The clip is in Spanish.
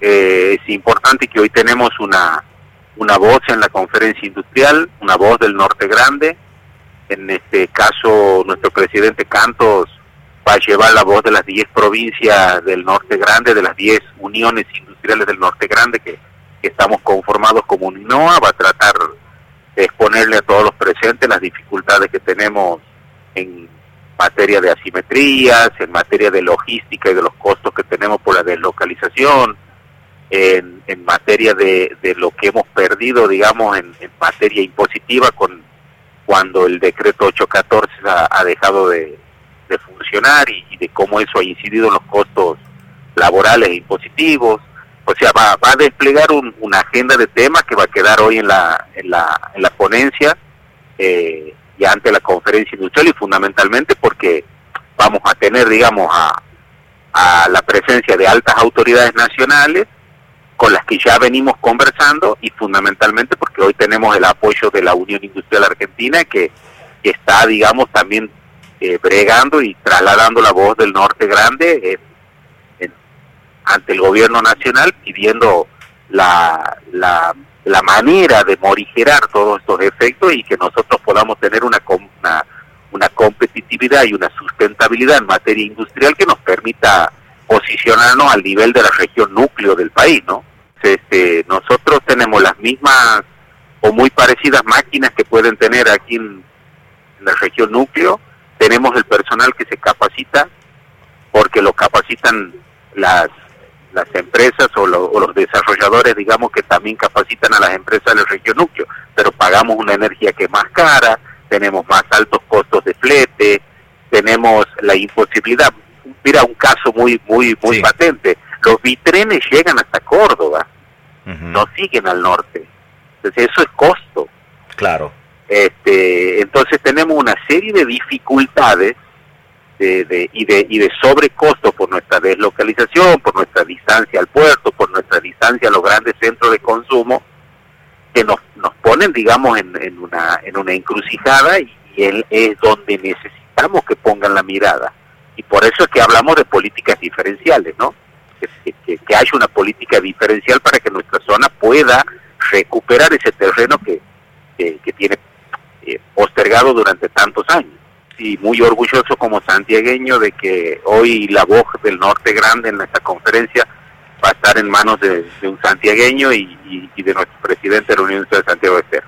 eh, es importante que hoy tenemos una, una voz en la conferencia industrial, una voz del Norte Grande. En este caso, nuestro presidente Cantos va a llevar la voz de las 10 provincias del Norte Grande, de las 10 uniones industriales del Norte Grande que, estamos conformados como un INOA, va a tratar de exponerle a todos los presentes las dificultades que tenemos en materia de asimetrías, en materia de logística y de los costos que tenemos por la deslocalización, en, en materia de, de, lo que hemos perdido, digamos, en, materia impositiva con cuando el decreto 814 ha, ha dejado de, funcionar y, y, de cómo eso ha incidido en los costos laborales e impositivos. O sea, va, va a desplegar un, una agenda de temas que va a quedar hoy en la, en la, en la ponencia eh, y ante la conferencia industrial y fundamentalmente porque vamos a tener, digamos, a, a la presencia de altas autoridades nacionales con las que ya venimos conversando y fundamentalmente porque hoy tenemos el apoyo de la Unión Industrial Argentina que, está, digamos, también eh, bregando y trasladando la voz del Norte Grande en, en, ante el gobierno nacional pidiendo la, la, la, manera de morigerar todos estos efectos y que nosotros podamos tener una, una, una competitividad y una sustentabilidad en materia industrial que nos permita posicionarnos al nivel de la región núcleo del país, ¿no? Este, nosotros tenemos las mismas o muy parecidas máquinas que pueden tener aquí en, la región núcleo, tenemos el personal que se capacita porque lo capacitan las las empresas o, lo, o, los desarrolladores, digamos, que también capacitan a las empresas del región núcleo, pero pagamos una energía que es más cara, tenemos más altos costos de flete, tenemos la imposibilidad. Mira un caso muy muy muy sí. patente. Los bitrenes llegan hasta Córdoba, uh -huh. no siguen al norte. Entonces eso es costo. Claro. Este, entonces tenemos una serie de dificultades de, de, y, de, y de sobrecosto por nuestra deslocalización, por nuestra distancia al puerto, por nuestra distancia a los grandes centros de consumo, que nos, nos ponen, digamos, en, en, una, en una encrucijada y, y él es donde necesitamos que pongan la mirada. Por eso es que hablamos de políticas diferenciales, ¿no? Que, que, haya una política diferencial para que nuestra zona pueda recuperar ese terreno que, que, tiene eh, postergado durante tantos años y muy orgulloso como santiagueño de que hoy la voz del norte grande en esta conferencia va a estar en manos de, un santiagueño y, de nuestro presidente de la Unión de Santiago de Estero.